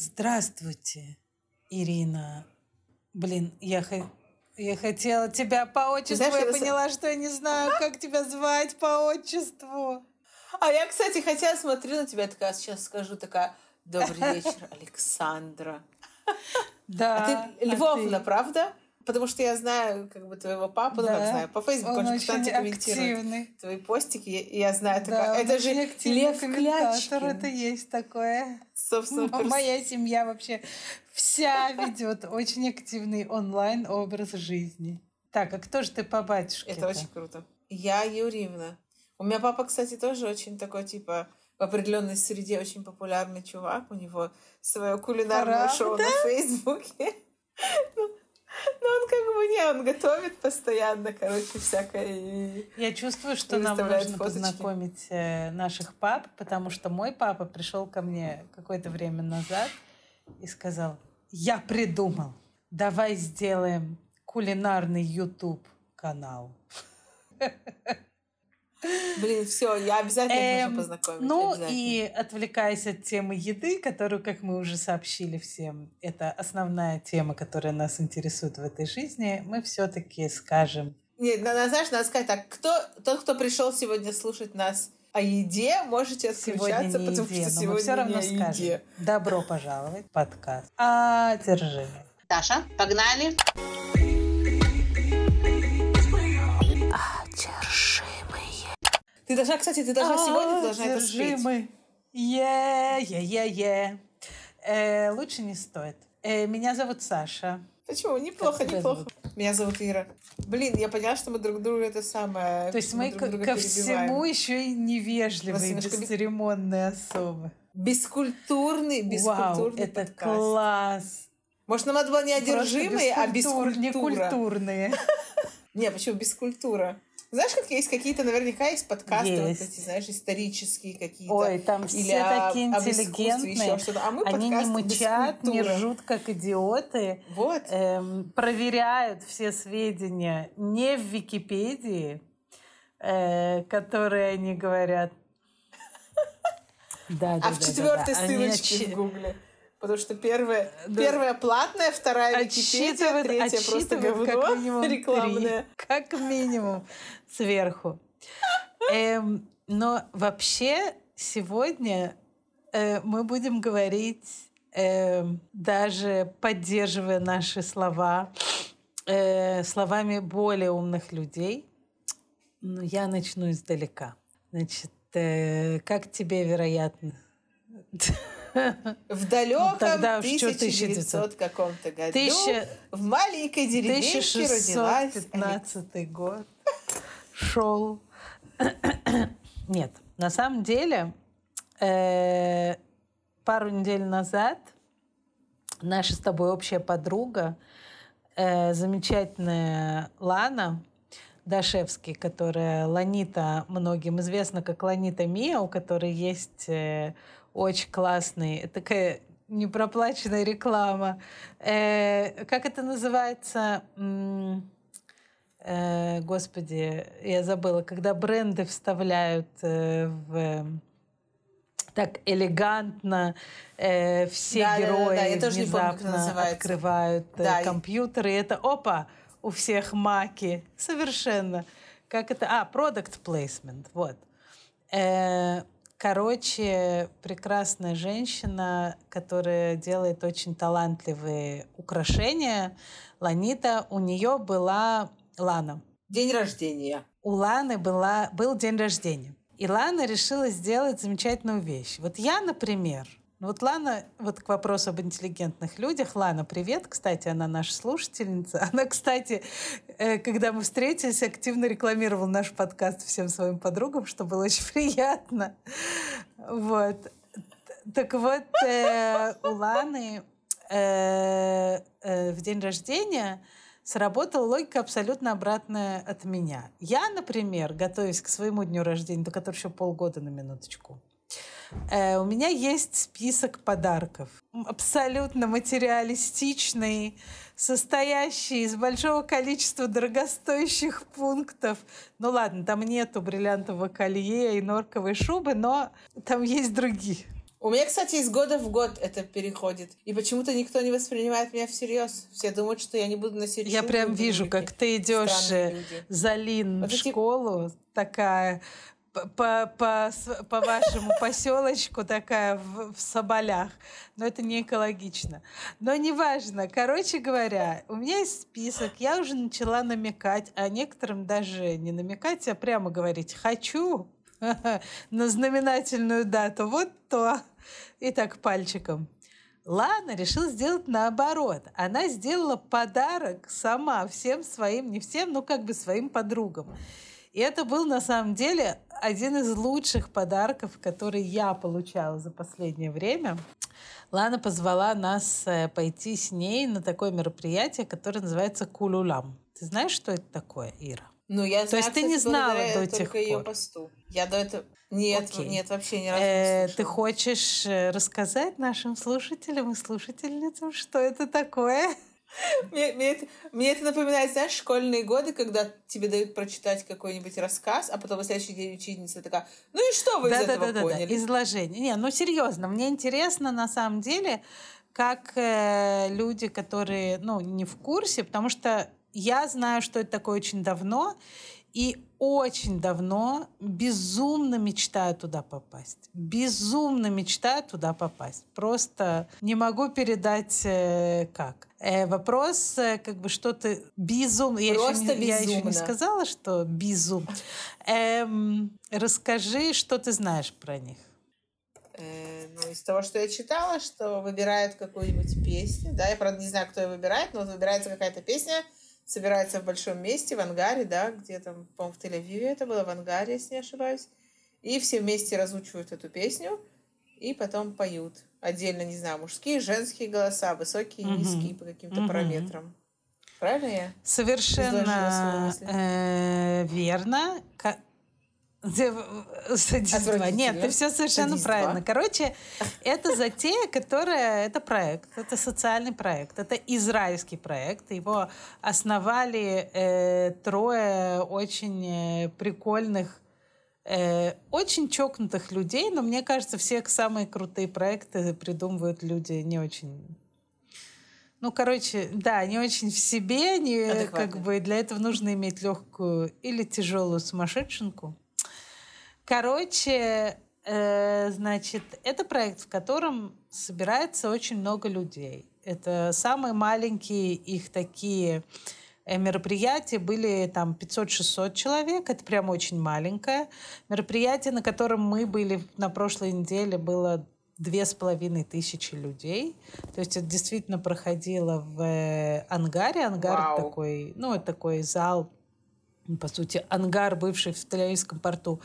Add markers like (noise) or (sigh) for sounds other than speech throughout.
Здравствуйте, Ирина. Блин, я, я хотела тебя по отчеству, знаешь, я поняла, что я не знаю, как тебя звать по отчеству. А я, кстати, хотя смотрю на тебя, такая сейчас скажу, такая, добрый вечер, (laughs) Александра. Да. А ты Львовна, а ты... правда? Потому что я знаю как бы твоего папу, да. ну как знаю, по Фейсбуку он, он же постоянно комментирует активный. твои постики, и я знаю, да, такая, это же Лев Клячкин. это есть такое. Собственно, Моя семья вообще вся ведет очень активный онлайн образ жизни. Так, а кто же ты по батюшке? Это очень круто. Я Юрьевна. У меня папа, кстати, тоже очень такой, типа, в определенной среде очень популярный чувак. У него свое кулинарное Правда? шоу на Фейсбуке. (laughs) Ну, (laughs) ну, он как бы не, он готовит постоянно, короче, всякое. Я чувствую, что нам нужно фоточки. познакомить э, наших пап, потому что мой папа пришел ко мне какое-то время назад и сказал, я придумал, давай сделаем кулинарный YouTube канал. (laughs) Блин, все, я обязательно эм, нужно познакомить. Ну и отвлекаясь от темы еды, которую, как мы уже сообщили всем, это основная тема, которая нас интересует в этой жизни, мы все-таки скажем. Нет, надо, знаешь, надо сказать так, кто, тот, кто пришел сегодня слушать нас о еде, можете отключаться, сегодня не потому еде, что сегодня мы все равно не скажем. Еде. Добро пожаловать в подкаст «Одержимый». Даша, погнали! Ты должна, кстати, ты должна сегодня ты должна это спеть. Е-е-е-е. Э, лучше не стоит. Э, меня зовут Саша. Почему? Неплохо, неплохо. Зовут? Меня зовут Ира. Блин, я поняла, что мы друг друга это самое. То есть мы, мы ко всему еще и невежливые, бесцеремонные особы. Бескультурный, бескультурный Вау, это подкаст. класс. Может, нам надо было не одержимые, а бескультура. Некультурные. (laughs) Не, почему бескультура? Знаешь, как есть какие-то, наверняка есть подкасты, есть. вот эти, знаешь, исторические какие-то. Ой, там все или такие интеллигентные. А мы Они не мычат, не ржут, как идиоты. Вот. Эм, проверяют все сведения не в Википедии, э, которые они говорят. Да, а да, в четвертой да, ссылочке в Гугле. Потому что первая, да. первая платная, вторая Википедия, третья просто говно рекламная. Три, как минимум сверху. (laughs) Эм, но вообще сегодня э, мы будем говорить, э, даже поддерживая наши слова, э, словами более умных людей. Но я начну издалека. Значит, э, как тебе вероятно? В далеком ну, тогда 1900 каком-то году Тысяча... в маленькой деревеньке 1615 год шел. (coughs) Нет, на самом деле э, пару недель назад наша с тобой общая подруга, э, замечательная Лана Дашевский, которая Ланита, многим известна как Ланита Мия, у которой есть э, очень классный, такая непроплаченная реклама. Э, как это называется? Э, господи, я забыла, когда бренды вставляют э, в так элегантно э, все да, герои да, да, да. внезапно помню, открывают э, да. компьютеры, и это опа, у всех маки. Совершенно. Как это? А, product placement. Вот. Э, Короче, прекрасная женщина, которая делает очень талантливые украшения. Ланита, у нее была Лана. День рождения. У Ланы была, был день рождения. И Лана решила сделать замечательную вещь. Вот я, например, ну вот Лана, вот к вопросу об интеллигентных людях. Лана, привет. Кстати, она наша слушательница. (laughs) Она, кстати, э, когда мы встретились, активно рекламировала наш подкаст всем своим подругам, что было очень (laughs) приятно. Вот. Так вот, э, у Ланы э, в день рождения сработала логика абсолютно обратная от меня. Я, например, готовясь к своему дню рождения, до которого еще полгода на минуточку, Э, у меня есть список подарков. Абсолютно материалистичный, состоящий из большого количества дорогостоящих пунктов. Ну ладно, там нету бриллиантового колье и норковой шубы, но там есть другие. У меня, кстати, из года в год это переходит. И почему-то никто не воспринимает меня всерьез. Все думают, что я не буду носить Я прям вижу, как ты идешь э, за Лин вот в эти... школу, такая по, по, по вашему поселочку такая в, в Соболях. Но это не экологично. Но неважно. Короче говоря, у меня есть список. Я уже начала намекать, а некоторым даже не намекать, а прямо говорить «хочу» (laughs) на знаменательную дату. Вот то. И так пальчиком. Лана решила сделать наоборот. Она сделала подарок сама всем своим, не всем, но как бы своим подругам. И это был на самом деле один из лучших подарков, которые я получала за последнее время. Лана позвала нас э, пойти с ней на такое мероприятие, которое называется Кулулам. Ты знаешь, что это такое, Ира? Ну, я знаю, То есть ты не знала до тех пор? ее посту. Я до этого... Нет, Окей. нет, вообще ни разу э, не Ты хочешь э, рассказать нашим слушателям и слушательницам, что это такое? (laughs) Мне, мне, это, мне это напоминает, знаешь, школьные годы, когда тебе дают прочитать какой-нибудь рассказ, а потом на следующий день учительница такая, ну и что вы да, из да, этого да, поняли? Да, изложение. Не, ну серьезно, мне интересно на самом деле, как э, люди, которые, ну, не в курсе, потому что я знаю, что это такое очень давно, и очень давно безумно мечтаю туда попасть. Безумно мечтаю туда попасть. Просто не могу передать э, как. Э, вопрос, э, как бы что-то безумно. Я еще, не, я еще не сказала, что безум. Эм, расскажи, что ты знаешь про них. Э, ну, из того, что я читала, что выбирают какую-нибудь песню. Да, я, правда, не знаю, кто ее выбирает, но выбирается какая-то песня – собираются в большом месте, в ангаре, да, где там, по-моему, в Тель-Авиве это было, в ангаре, если не ошибаюсь. И все вместе разучивают эту песню и потом поют. Отдельно, не знаю, мужские, женские голоса, высокие и низкие по каким-то параметрам. Правильно я? Совершенно э, верно. Садиства. Нет, ты все совершенно правильно. Короче, это затея, которая... Это проект. Это социальный проект. Это израильский проект. Его основали э, трое очень э, прикольных, э, очень чокнутых людей. Но мне кажется, все самые крутые проекты придумывают люди не очень ну, короче, да, не очень в себе, не, как бы для этого нужно иметь легкую или тяжелую сумасшедшенку. Короче, э, значит, это проект, в котором собирается очень много людей. Это самые маленькие их такие э, мероприятия были там 500-600 человек. Это прям очень маленькое. Мероприятие, на котором мы были на прошлой неделе, было две с половиной тысячи людей. То есть это действительно проходило в э, ангаре. Ангар Вау. такой, ну, такой зал, по сути, ангар, бывший в Тель-Авивском порту,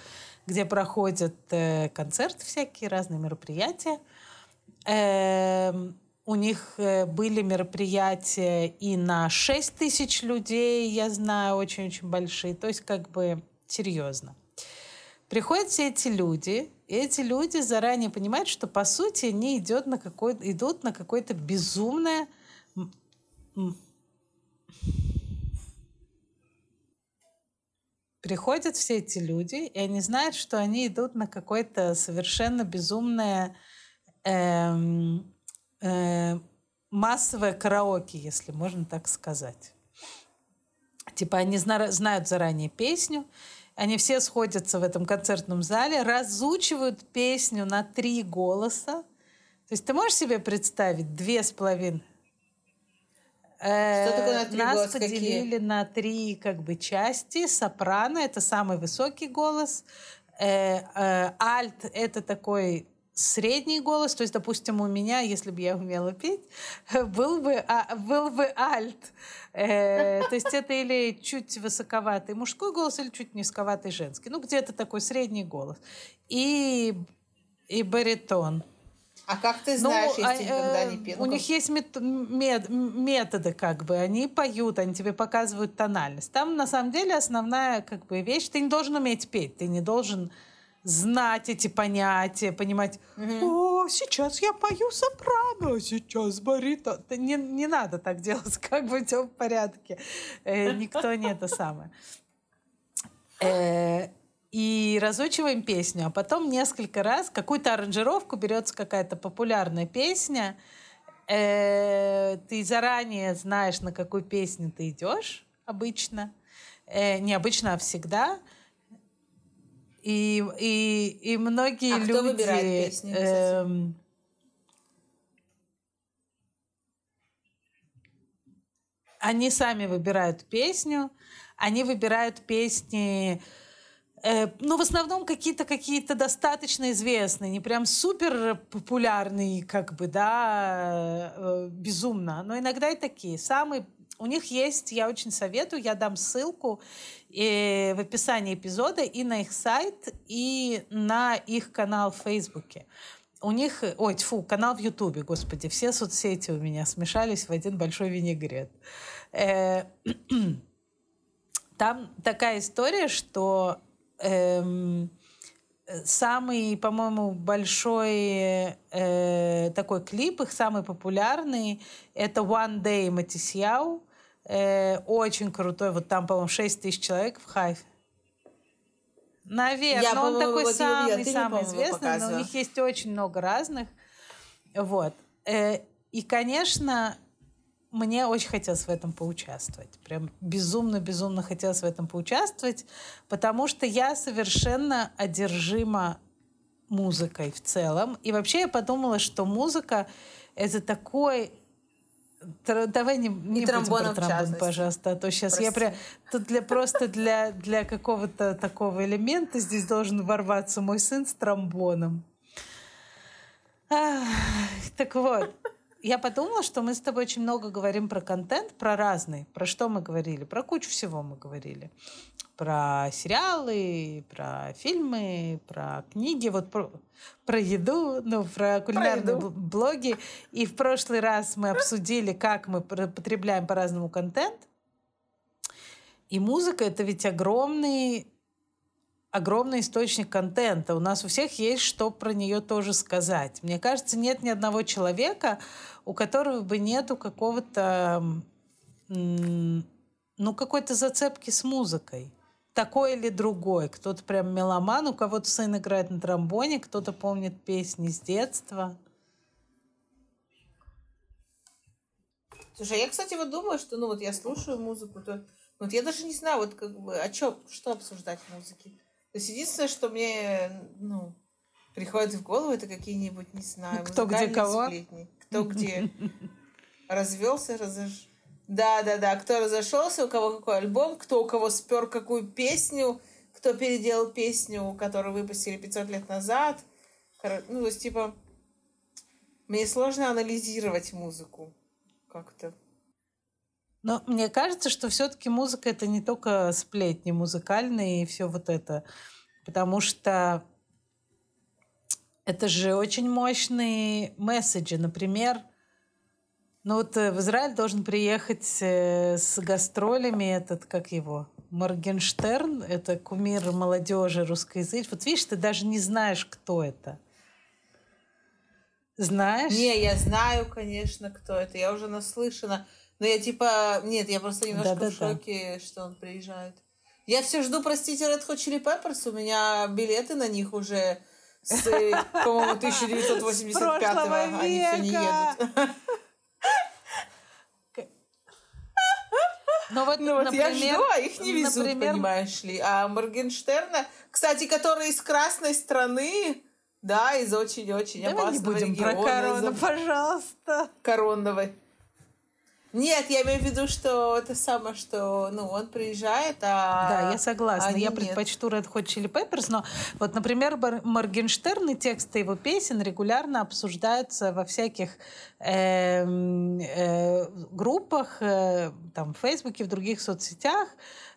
где проходят э, концерты всякие, разные мероприятия. Э, у них э, были мероприятия и на 6 тысяч людей, я знаю, очень-очень большие. То есть как бы серьезно. Приходят все эти люди, и эти люди заранее понимают, что по сути они идут на, какой, идут на какое-то безумное приходят все эти люди, и они знают, что они идут на какое-то совершенно безумное э, э, массовое караоке, если можно так сказать. Типа они зна- знают заранее песню, они все сходятся в этом концертном зале, разучивают песню на три голоса. То есть ты можешь себе представить две с половиной что такое на три Нас голоса? поделили Какие? на три как бы части. Сопрано — это самый высокий голос. Э, э, альт — это такой средний голос, то есть, допустим, у меня, если бы я умела петь, (laughs) был бы, а, был бы альт. Э, то есть это или чуть высоковатый мужской голос, или чуть низковатый женский. Ну, где-то такой средний голос. И, и баритон. А как ты ну, знаешь, ну, если а, никогда не пел? У них есть мет, мет, методы, как бы. Они поют, они тебе показывают тональность. Там, на самом деле, основная как бы, вещь, ты не должен уметь петь, ты не должен знать эти понятия, понимать, угу. о, сейчас я пою сопрано, сейчас барито. Не, не надо так делать, (laughs) как бы все в порядке. Э, никто не это самое. И разучиваем песню, а потом несколько раз какую-то аранжировку берется какая-то популярная песня, э, ты заранее знаешь, на какую песню ты идешь обычно, э, не обычно, а всегда. И, и, и многие а люди... Кто выбирает песню, э, они сами выбирают песню, они выбирают песни Э, ну, в основном какие-то какие-то достаточно известные, не прям супер популярные, как бы, да, э, безумно, но иногда и такие. Самые у них есть, я очень советую, я дам ссылку э, в описании эпизода и на их сайт, и на их канал в Фейсбуке. У них, ой, фу, канал в Ютубе, господи, все соцсети у меня смешались в один большой винегрет. Э, (clears throat) там такая история, что эм, самый, по-моему, большой э, такой клип, их самый популярный, это One Day Матисьяу. Э, очень крутой. Вот там, по-моему, 6 тысяч человек в Хайфе. Наверное, Я, он такой вот самый, самый известный, но у них есть очень много разных. Вот. Э, и, конечно, мне очень хотелось в этом поучаствовать. Прям безумно-безумно хотелось в этом поучаствовать, потому что я совершенно одержима музыкой в целом. И вообще я подумала, что музыка — это такой Давай не, не и будем про тромбон, пожалуйста, а то сейчас Прости. я прям... Тут для, просто для, для какого-то такого элемента здесь должен ворваться мой сын с тромбоном. Ах, так вот, я подумала, что мы с тобой очень много говорим про контент, про разный. Про что мы говорили? Про кучу всего мы говорили. Про сериалы, про фильмы, про книги, вот про, про еду, ну, про кулинарные про блоги. И в прошлый раз мы обсудили, как мы потребляем по-разному контент. И музыка — это ведь огромный огромный источник контента. У нас у всех есть что про нее тоже сказать. Мне кажется, нет ни одного человека, у которого бы нету какого-то, ну, какой-то зацепки с музыкой. Такой или другой. Кто-то прям меломан, у кого-то сын играет на тромбоне, кто-то помнит песни с детства. Слушай, я, кстати, вот думаю, что, ну, вот я слушаю музыку, то вот я даже не знаю, вот как бы, о чем, что обсуждать в музыке. То есть единственное, что мне, ну, приходит в голову, это какие-нибудь, не знаю, Кто где кого? сплетни. Кто где развелся, разош... Да, да, да. Кто разошелся, у кого какой альбом, кто у кого спер какую песню, кто переделал песню, которую выпустили 500 лет назад. Ну, то есть, типа, мне сложно анализировать музыку как-то. Но мне кажется, что все-таки музыка это не только сплетни музыкальные и все вот это. Потому что это же очень мощные месседжи. Например, ну вот э, в Израиль должен приехать э, с гастролями этот, как его, Моргенштерн, это кумир молодежи русскоязычной. Вот видишь, ты даже не знаешь, кто это. Знаешь? Не, я знаю, конечно, кто это. Я уже наслышана. Но я типа... Нет, я просто немножко да, да, в шоке, что он приезжает. Я все жду, простите, Red Hot Chili Peppers. У меня билеты на них уже с, по-моему, 1985-го. Они все не едут. Но вот, ну, вот например, я жду, а их не везут, например... понимаешь ли. А Моргенштерна, кстати, который из красной страны, да, из очень-очень опасного не будем региона. про корону, пожалуйста. Коронного нет, я имею в виду, что это самое, что ну, он приезжает, а Да, я согласна. Я предпочту Red Hot Chili Peppers, но вот, например, Моргенштерн и тексты его песен регулярно обсуждаются во всяких э, э, группах, э, там, в Фейсбуке, в других соцсетях,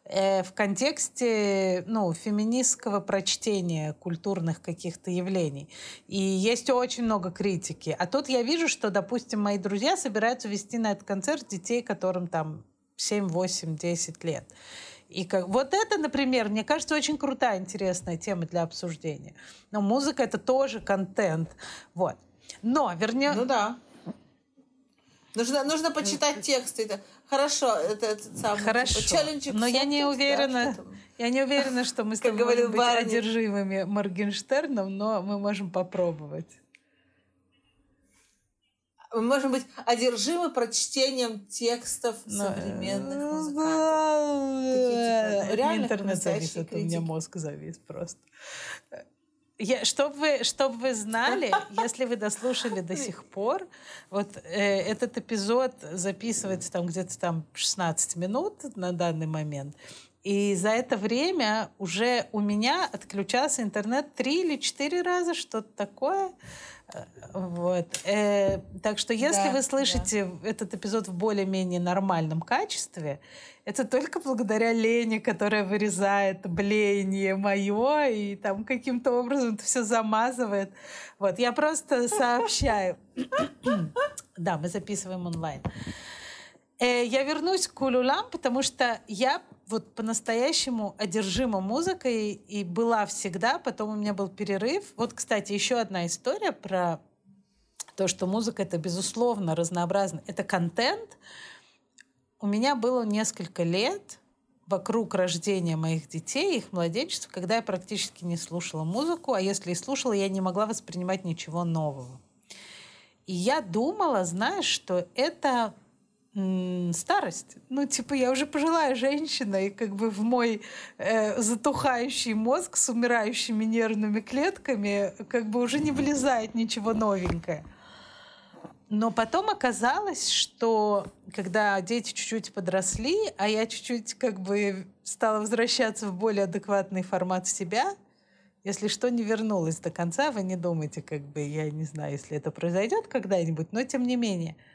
Э, в контексте ну, феминистского прочтения культурных каких-то явлений. И есть очень много критики. А тут я вижу, что, допустим, мои друзья собираются вести на этот концерт детей, которым там 7, 8, 10 лет. И как, вот это, например, мне кажется, очень крутая, интересная тема для обсуждения. Но музыка — это тоже контент. Вот. Но вернем... Ну да. Нужно, нужно почитать тексты. Это, хорошо, это, это самый типа, Хорошо. Типа, челлендж Но я не уверена, да, я не уверена, что мы (laughs) с тобой можем быть Барни. одержимыми Моргенштерном, но мы можем попробовать. Мы можем быть одержимы прочтением текстов но... современных музыкантов. Такие, типа, реально интернет завис, это у меня мозг завис просто. Я, чтобы вы, чтоб вы знали, (laughs) если вы дослушали до сих пор, вот э, этот эпизод записывается там где-то там 16 минут на данный момент. И за это время уже у меня отключался интернет три или четыре раза, что-то такое. Вот. Э, так что если да, вы слышите да. этот эпизод в более-менее нормальном качестве, это только благодаря Лене, которая вырезает блеяние мое и там каким-то образом это все замазывает. Вот, я просто сообщаю. (coughs) Да, мы записываем онлайн. Э, я вернусь к Улюлам, потому что я вот по-настоящему одержима музыкой и была всегда. Потом у меня был перерыв. Вот, кстати, еще одна история про то, что музыка это безусловно разнообразно. Это контент. У меня было несколько лет вокруг рождения моих детей, их младенчества, когда я практически не слушала музыку, а если и слушала, я не могла воспринимать ничего нового. И я думала, знаешь, что это старость. Ну, типа, я уже пожилая женщина, и как бы в мой э, затухающий мозг с умирающими нервными клетками как бы уже не влезает ничего новенькое. Но потом оказалось, что когда дети чуть-чуть подросли, а я чуть-чуть как бы стала возвращаться в более адекватный формат себя, если что, не вернулась до конца, вы не думайте, как бы, я не знаю, если это произойдет когда-нибудь, но тем не менее –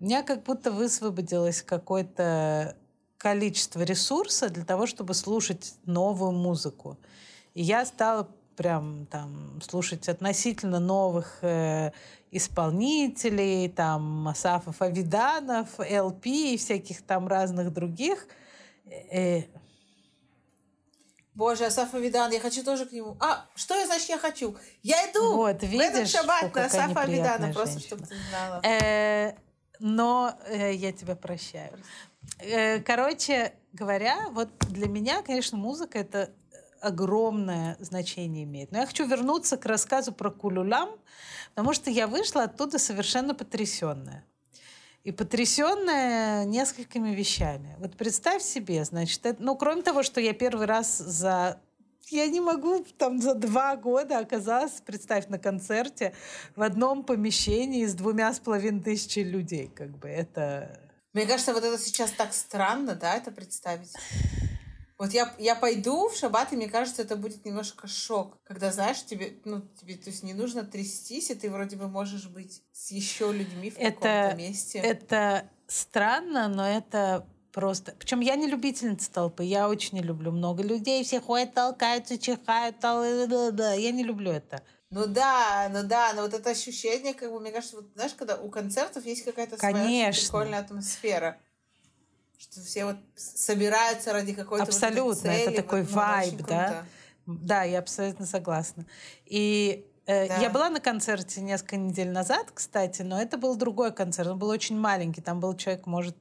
у меня как будто высвободилось какое-то количество ресурса для того, чтобы слушать новую музыку. И я стала прям там слушать относительно новых э, исполнителей, там Масафов Авиданов, ЛП и всяких там разных других. Э, Боже, Асаф Авидан, я хочу тоже к нему. А, что я, значит, я хочу? Я иду вот, видишь, в этот шаббат на Асафа Авидана, просто чтобы ты знала. Э, но э, я тебя прощаю. Э, короче говоря, вот для меня, конечно, музыка это огромное значение имеет. Но я хочу вернуться к рассказу про Кулюлям, потому что я вышла оттуда совершенно потрясенная. И потрясенная несколькими вещами. Вот представь себе, значит, это, ну, кроме того, что я первый раз за я не могу там за два года оказаться, представь, на концерте в одном помещении с двумя с половиной тысячи людей. Как бы это... Мне кажется, вот это сейчас так странно, да, это представить. Вот я, я пойду в шаббат, и мне кажется, это будет немножко шок. Когда, знаешь, тебе, ну, тебе, то есть не нужно трястись, и ты вроде бы можешь быть с еще людьми в каком-то месте. Это странно, но это Просто. Причем я не любительница толпы. Я очень не люблю много людей. Все ходят, толкаются, чихают. Тол... Я не люблю это. Ну да, ну да, но вот это ощущение, как бы, мне кажется, вот, знаешь, когда у концертов есть какая-то своя прикольная атмосфера. Что все вот собираются ради какой-то Абсолютно, вот цели, это такой вот, ну, вайб, да? Да, я абсолютно согласна. И э, да. Я была на концерте несколько недель назад, кстати, но это был другой концерт. Он был очень маленький. Там был человек, может,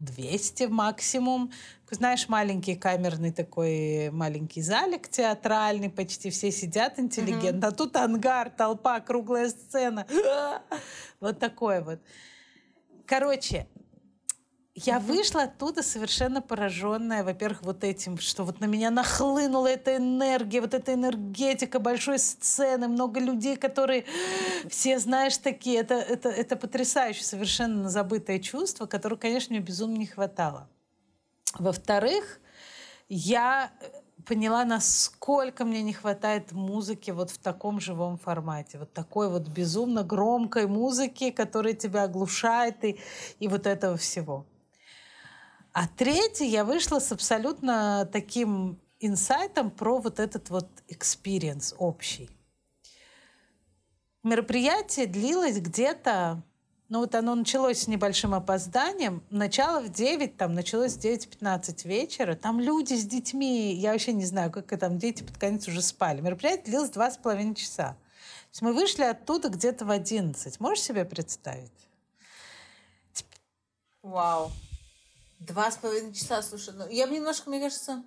200 максимум. Знаешь, маленький камерный такой маленький залик театральный, почти все сидят интеллигентно. Mm-hmm. А тут ангар, толпа, круглая сцена. (laughs) вот такое вот. Короче, я вышла оттуда совершенно пораженная, во-первых, вот этим, что вот на меня нахлынула эта энергия, вот эта энергетика большой сцены, много людей, которые все, знаешь, такие. Это, это, это потрясающе, совершенно забытое чувство, которое, конечно, мне безумно не хватало. Во-вторых, я поняла, насколько мне не хватает музыки вот в таком живом формате. Вот такой вот безумно громкой музыки, которая тебя оглушает и, и вот этого всего. А третий я вышла с абсолютно таким инсайтом про вот этот вот experience общий. Мероприятие длилось где-то, ну вот оно началось с небольшим опозданием. Начало в 9, там началось в 9.15 вечера. Там люди с детьми, я вообще не знаю, как там дети под конец уже спали. Мероприятие длилось два с половиной часа. То есть мы вышли оттуда где-то в 11. Можешь себе представить? Вау. Два с половиной часа, слушай, ну, я немножко, мне кажется,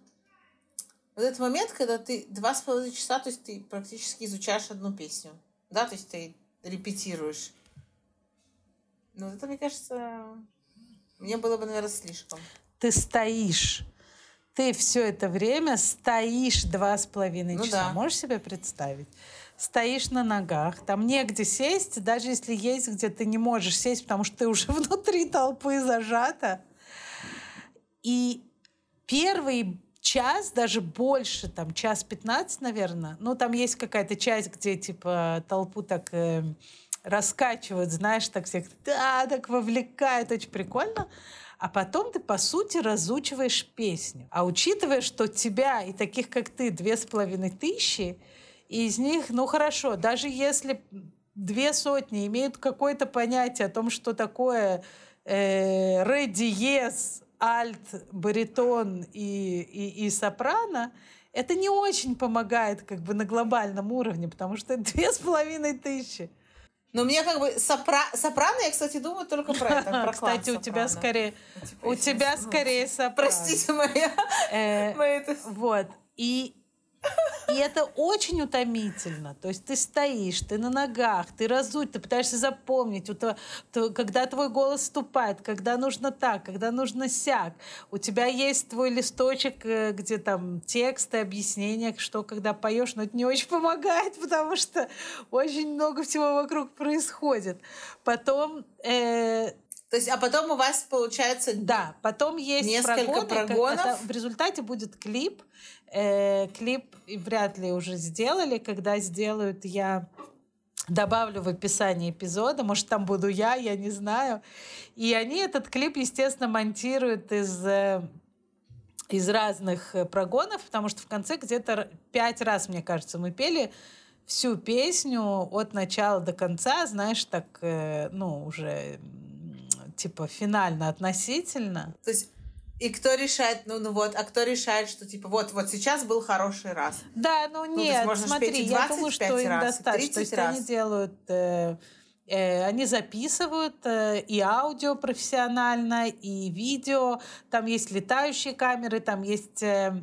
вот этот момент, когда ты два с половиной часа, то есть ты практически изучаешь одну песню, да, то есть ты репетируешь. Ну, это, мне кажется, мне было бы, наверное, слишком. Ты стоишь. Ты все это время стоишь два с половиной ну, часа. Да. Можешь себе представить? Стоишь на ногах, там негде сесть, даже если есть, где ты не можешь сесть, потому что ты уже (laughs) внутри толпы зажата. И первый час, даже больше, там, час 15, наверное. Ну, там есть какая-то часть, где, типа, толпу так э, раскачивают, знаешь, так всех, да, так вовлекает, очень прикольно. А потом ты, по сути, разучиваешь песню. А учитывая, что тебя и таких, как ты, две с половиной тысячи, и из них, ну хорошо, даже если две сотни имеют какое-то понятие о том, что такое э, ре диез, альт, баритон и, и, и сопрано, это не очень помогает как бы на глобальном уровне, потому что это две с половиной тысячи. Но мне как бы сопра... сопрано, я, кстати, думаю только про это. Про кстати, у тебя скорее... У тебя скорее сопрано. Простите, моя... Э, вот. И и это очень утомительно. То есть ты стоишь, ты на ногах, ты разуть, ты пытаешься запомнить, когда твой голос вступает, когда нужно так, когда нужно сяк. У тебя есть твой листочек, э, где там тексты, объяснения, что когда поешь, но это не очень помогает, (laughs) потому что очень много всего вокруг происходит. Потом э, то есть, а потом у вас получается да, потом есть несколько прогоны, прогонов. Это, в результате будет клип, Э, клип вряд ли уже сделали. Когда сделают, я добавлю в описании эпизода. Может, там буду я, я не знаю. И они этот клип, естественно, монтируют из э, из разных э, прогонов, потому что в конце где-то пять раз, мне кажется, мы пели всю песню от начала до конца, знаешь, так, э, ну, уже типа финально относительно. То есть и кто решает, ну, ну вот, а кто решает, что типа вот, вот сейчас был хороший раз. Да, ну, ну нет, ну, смотри, я думаю, что им раз, достаточно. То есть раз. они делают, э, э, они записывают э, и аудио профессионально, и видео. Там есть летающие камеры, там есть э,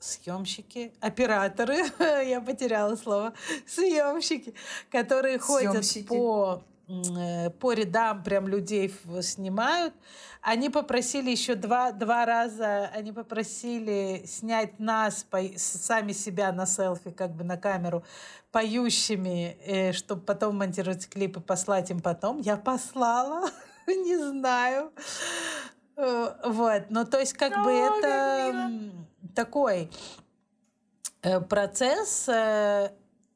съемщики, операторы, (laughs) я потеряла слово, съемщики, которые Съемщики. ходят по Э, по рядам прям людей снимают. Они попросили еще два, два раза, они попросили снять нас, по, сами себя на селфи, как бы на камеру, поющими, э, чтобы потом монтировать клипы, послать им потом. Я послала, (laughs) не знаю. Э, вот, ну то есть как бы это такой процесс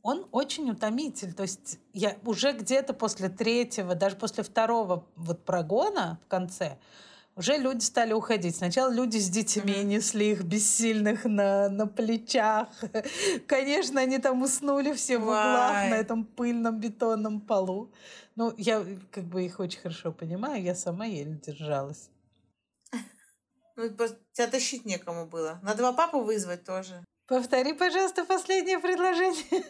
он очень утомитель. То есть я уже где-то после третьего, даже после второго вот прогона в конце, уже люди стали уходить. Сначала люди с детьми mm-hmm. несли их бессильных на, на плечах. (laughs) Конечно, они там уснули все в углах на этом пыльном бетонном полу. Ну, я как бы их очень хорошо понимаю, я сама еле держалась. (laughs) Ну, тебя тащить некому было. Надо два папу вызвать тоже. Повтори, пожалуйста, последнее предложение.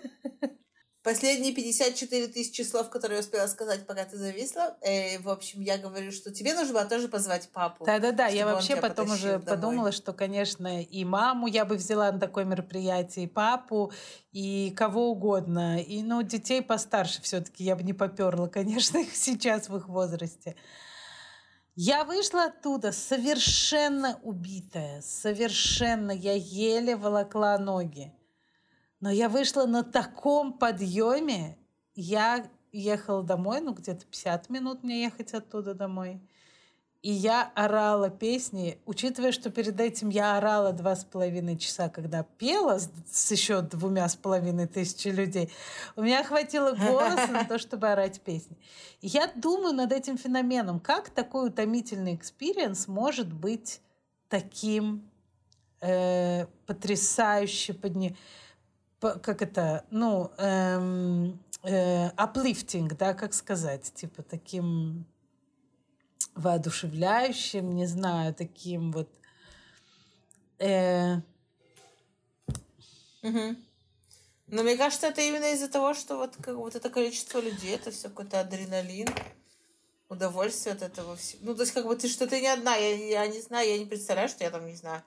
Последние 54 тысячи слов, которые я успела сказать, пока ты зависла. Э, в общем, я говорю, что тебе нужно было тоже позвать папу. Да-да-да, я вообще потом уже домой. подумала, что, конечно, и маму я бы взяла на такое мероприятие, и папу, и кого угодно. И, ну, детей постарше все таки я бы не поперла, (laughs) конечно, их сейчас в их возрасте. Я вышла оттуда совершенно убитая, совершенно. Я еле волокла ноги. Но я вышла на таком подъеме. Я ехала домой, ну где-то 50 минут мне ехать оттуда домой. И я орала песни, учитывая, что перед этим я орала два с половиной часа, когда пела с, с еще двумя с половиной тысячи людей, у меня хватило голоса на то, (laughs) чтобы орать песни. И я думаю над этим феноменом, как такой утомительный experience может быть таким э, потрясающе подни... как это, ну, эм, э, uplifting, да, как сказать, типа таким воодушевляющим, не знаю, таким вот... Э... Угу. Но мне кажется, это именно из-за того, что вот, как, вот это количество людей, это все какой-то адреналин. удовольствие от этого всего. Ну, то есть, как бы ты что-то не одна. Я, я не знаю, я не представляю, что я там, не знаю,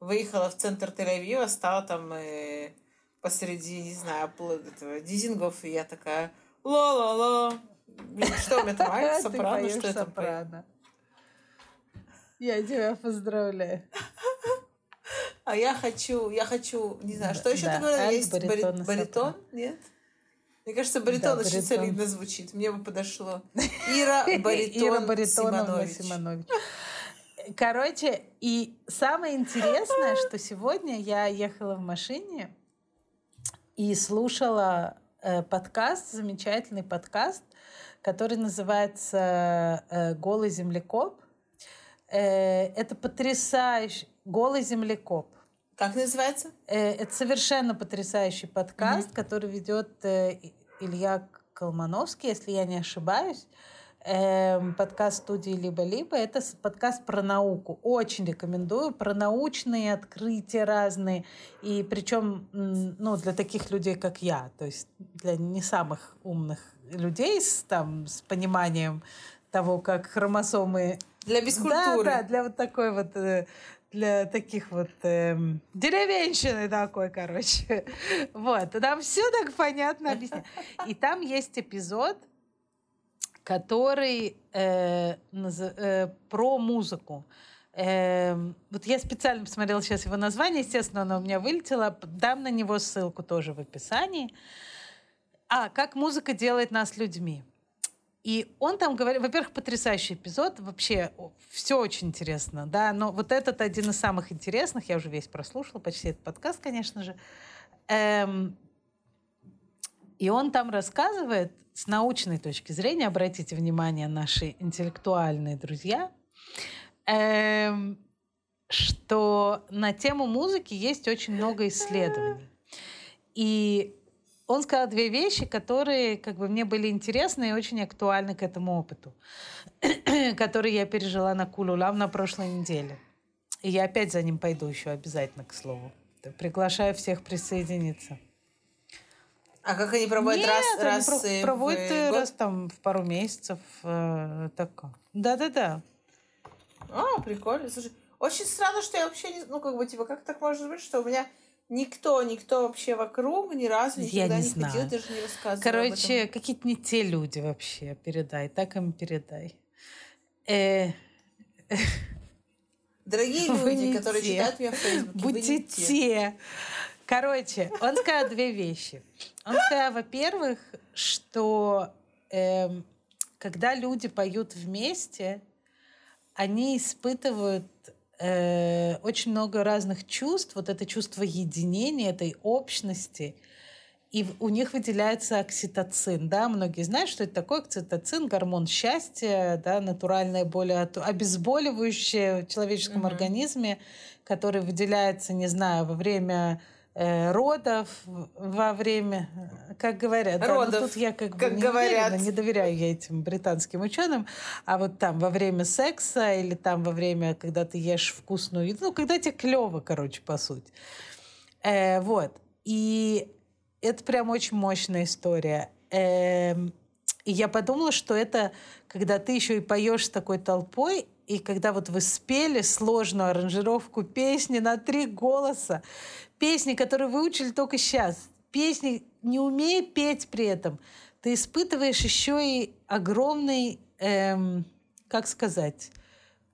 выехала в центр Тель-Авива, стала там э, посреди, не знаю, этого, дизингов, и я такая ла-ла-ла. Что меня там, (laughs) сопрано, что это? Сопрано. Я тебя поздравляю. А я хочу, я хочу, не знаю, что еще ты говорила? Есть баритон? Нет? Мне кажется, баритон очень солидно звучит. Мне бы подошло. Ира (laughs) Баритон Симонович. Короче, и самое интересное, что сегодня я ехала в машине и слушала подкаст, замечательный подкаст, который называется э, «Голый землекоп». Э, это потрясающий «Голый землекоп». Как называется? Э, это совершенно потрясающий подкаст, mm-hmm. который ведет э, Илья Колмановский, если я не ошибаюсь. Эм, подкаст студии «Либо-либо». Это подкаст про науку. Очень рекомендую. Про научные открытия разные. И причем ну, для таких людей, как я. То есть для не самых умных людей с, там, с пониманием того, как хромосомы... Для бескультуры. Да, да, для вот такой вот э, для таких вот эм, деревенщины такой, короче. (laughs) Вот, там все так понятно объясняю. И там есть эпизод, который э, э, про музыку. Э, вот я специально посмотрела сейчас его название, естественно, оно у меня вылетело. Дам на него ссылку тоже в описании. А, как музыка делает нас людьми. И он там говорит, во-первых, потрясающий эпизод, вообще все очень интересно, да, но вот этот один из самых интересных, я уже весь прослушала, почти этот подкаст, конечно же. Эм, и он там рассказывает с научной точки зрения, обратите внимание, наши интеллектуальные друзья, эм, что на тему музыки есть очень много исследований. И он сказал две вещи, которые как бы мне были интересны и очень актуальны к этому опыту, (clears throat) который я пережила на Кулулам на прошлой неделе. И я опять за ним пойду еще обязательно, к слову. Приглашаю всех присоединиться. А как они проводят Нет, раз, они раз про- проводят в раз там в пару месяцев. Э, так. Да-да-да. А, прикольно. Слушай, очень странно, что я вообще не... Ну, как бы, типа, как так может быть, что у меня Никто, никто вообще вокруг ни разу никогда не, не знаю. ходил, даже не рассказывал Короче, какие-то не те люди вообще. Передай, так им передай. Э... Дорогие (laughs) люди, которые те. читают меня в Фейсбуке, Будьте те. те. Короче, он сказал две вещи. Он сказал, во-первых, что э, когда люди поют вместе, они испытывают э, очень много разных чувств, вот это чувство единения, этой общности, и у них выделяется окситоцин, да, многие знают, что это такое окситоцин, гормон счастья, да, натуральное более обезболивающее в человеческом mm-hmm. организме, который выделяется, не знаю, во время родов во время, как говорят, родов, да, ну, тут я как, как бы не говорят. Уверена, не доверяю я этим британским ученым, а вот там во время секса или там во время, когда ты ешь вкусную еду, ну, когда тебе клево, короче, по сути. Э, вот. И это прям очень мощная история. Э, и я подумала, что это, когда ты еще и поешь с такой толпой, и когда вот вы спели сложную аранжировку песни на три голоса, песни, которые выучили только сейчас, песни, не умея петь при этом, ты испытываешь еще и огромный, эм, как сказать,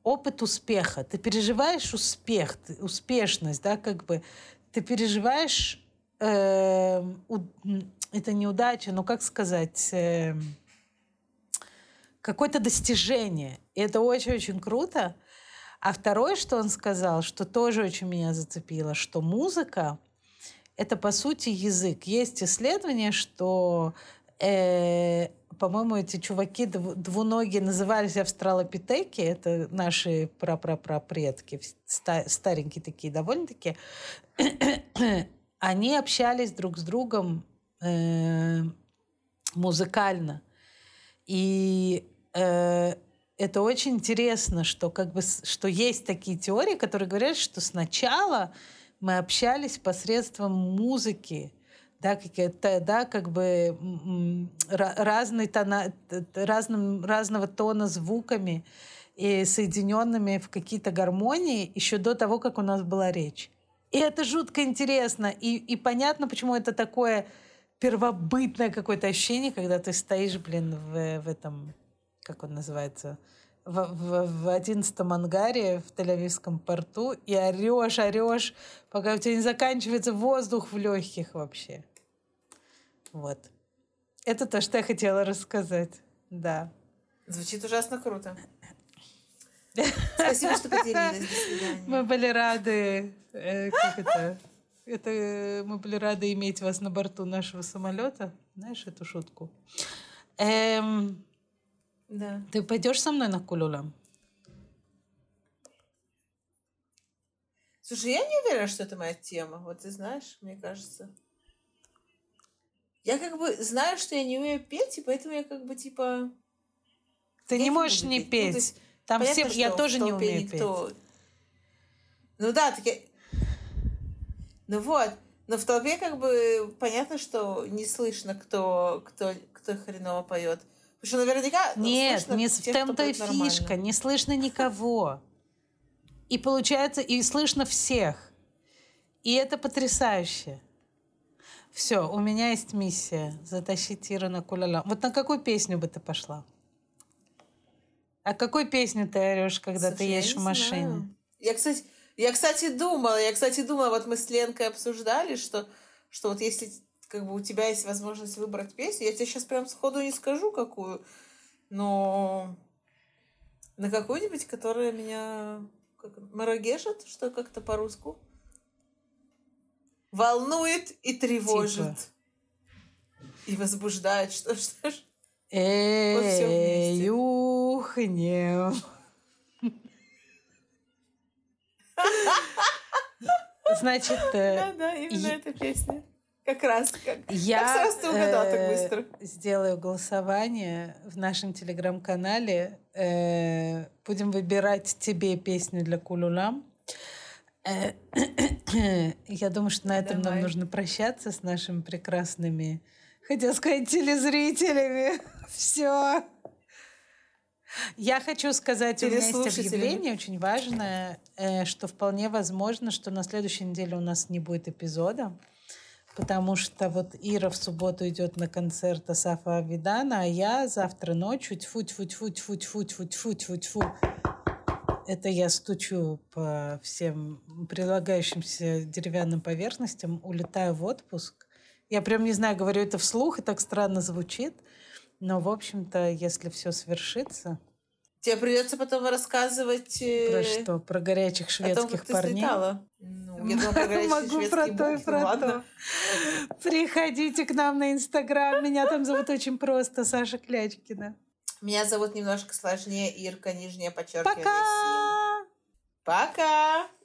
опыт успеха. Ты переживаешь успех, успешность, да, как бы. Ты переживаешь, э, у, это неудача, но как сказать, э, какое-то достижение. И это очень-очень круто. А второе, что он сказал, что тоже очень меня зацепило, что музыка — это, по сути, язык. Есть исследование, что, э, по-моему, эти чуваки двуногие назывались австралопитеки, это наши прапрапрапредки, старенькие такие довольно-таки, (coughs) они общались друг с другом э, музыкально. И э, это очень интересно, что как бы что есть такие теории, которые говорят, что сначала мы общались посредством музыки, да, какие-то, да, как бы разный тона, разным, разного тона звуками и соединенными в какие-то гармонии еще до того, как у нас была речь. И это жутко интересно. И, и понятно, почему это такое первобытное какое-то ощущение, когда ты стоишь, блин, в, в этом, как он называется, в, в, в одиннадцатом ангаре в Тель-Авивском порту и орешь, орешь, пока у тебя не заканчивается воздух в легких вообще. Вот. Это то, что я хотела рассказать. Да. Звучит ужасно круто. (laughs) Спасибо, что поделились. Мы были рады, э, как это, это, мы были рады иметь вас на борту нашего самолета. Знаешь эту шутку? Эм, да. Ты пойдешь со мной на Кулула? Слушай, я не уверена, что это моя тема. Вот ты знаешь, мне кажется. Я как бы знаю, что я не умею петь, и поэтому я как бы типа... Ты не можешь не петь. Ну, есть, Там понятно, все... Я тоже не умею никто... петь. Ну да, так я... Ну вот. Но в толпе как бы понятно, что не слышно, кто, кто, кто хреново поет. Потому что наверняка... Нет, не в том-то и фишка. Не слышно никого. И получается, и слышно всех. И это потрясающе. Все, у меня есть миссия затащить Иру на куляла. Вот на какую песню бы ты пошла? А какую песню ты орешь, когда Слушай, ты едешь в машине? Знаю. Я, кстати, я, кстати, думала, я, кстати, думала, вот мы с Ленкой обсуждали, что, что вот если как бы у тебя есть возможность выбрать песню, я тебе сейчас прям сходу не скажу, какую, но на какую-нибудь, которая меня как, марагешит, что как-то по-русски волнует и тревожит. Типа. И возбуждает, что что ж. Эй, ухнем. (laughs) Значит... Э, да, да, именно эта песня. Как раз. Как, я как сразу ты угадал так э, быстро. Сделаю голосование в нашем телеграм-канале. Э, будем выбирать тебе песню для Кулулам. Э, (clears throat) я думаю, что на этом Давай. нам нужно прощаться с нашими прекрасными, хотел сказать, телезрителями. (laughs) Все. Я хочу сказать, у меня есть объявление очень важное, э, что вполне возможно, что на следующей неделе у нас не будет эпизода, потому что вот Ира в субботу идет на концерт Асафа Авидана, а я завтра ночью тьфу тьфу тьфу тьфу тьфу тьфу тьфу тьфу тьфу это я стучу по всем прилагающимся деревянным поверхностям, улетаю в отпуск. Я прям не знаю, говорю это вслух, и так странно звучит. Но, в общем-то, если все свершится... Тебе придется потом рассказывать... Э, про что? Про горячих шведских том, парней? Ну, я думала, про Могу про то и про то. Приходите к нам на Инстаграм. Меня там зовут очень просто. Саша Клячкина. Меня зовут немножко сложнее Ирка, нижняя подчеркивание. Пока! Пока!